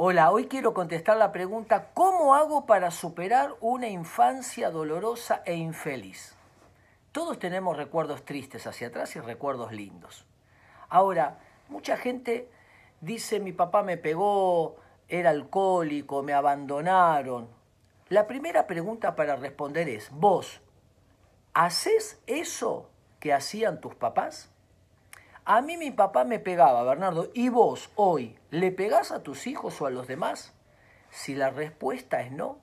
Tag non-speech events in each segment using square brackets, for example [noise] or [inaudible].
Hola, hoy quiero contestar la pregunta, ¿cómo hago para superar una infancia dolorosa e infeliz? Todos tenemos recuerdos tristes hacia atrás y recuerdos lindos. Ahora, mucha gente dice, mi papá me pegó, era alcohólico, me abandonaron. La primera pregunta para responder es, ¿vos haces eso que hacían tus papás? A mí mi papá me pegaba, Bernardo, ¿y vos hoy le pegás a tus hijos o a los demás? Si la respuesta es no,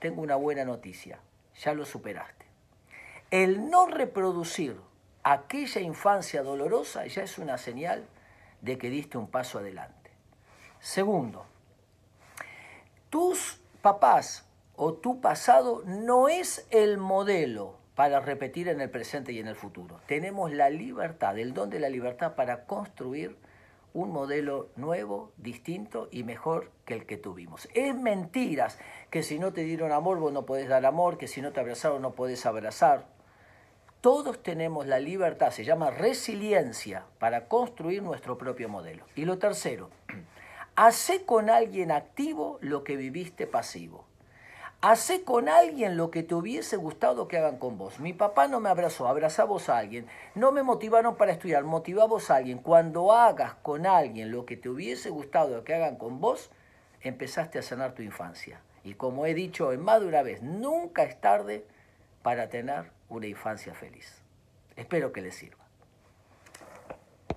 tengo una buena noticia, ya lo superaste. El no reproducir aquella infancia dolorosa ya es una señal de que diste un paso adelante. Segundo, tus papás o tu pasado no es el modelo para repetir en el presente y en el futuro. Tenemos la libertad, el don de la libertad para construir un modelo nuevo, distinto y mejor que el que tuvimos. Es mentiras que si no te dieron amor vos no podés dar amor, que si no te abrazaron no podés abrazar. Todos tenemos la libertad, se llama resiliencia, para construir nuestro propio modelo. Y lo tercero, [clears throat] hace con alguien activo lo que viviste pasivo. Hacé con alguien lo que te hubiese gustado que hagan con vos. Mi papá no me abrazó, abrazamos a alguien. No me motivaron para estudiar, motivamos a alguien. Cuando hagas con alguien lo que te hubiese gustado que hagan con vos, empezaste a sanar tu infancia. Y como he dicho en más de una vez, nunca es tarde para tener una infancia feliz. Espero que les sirva.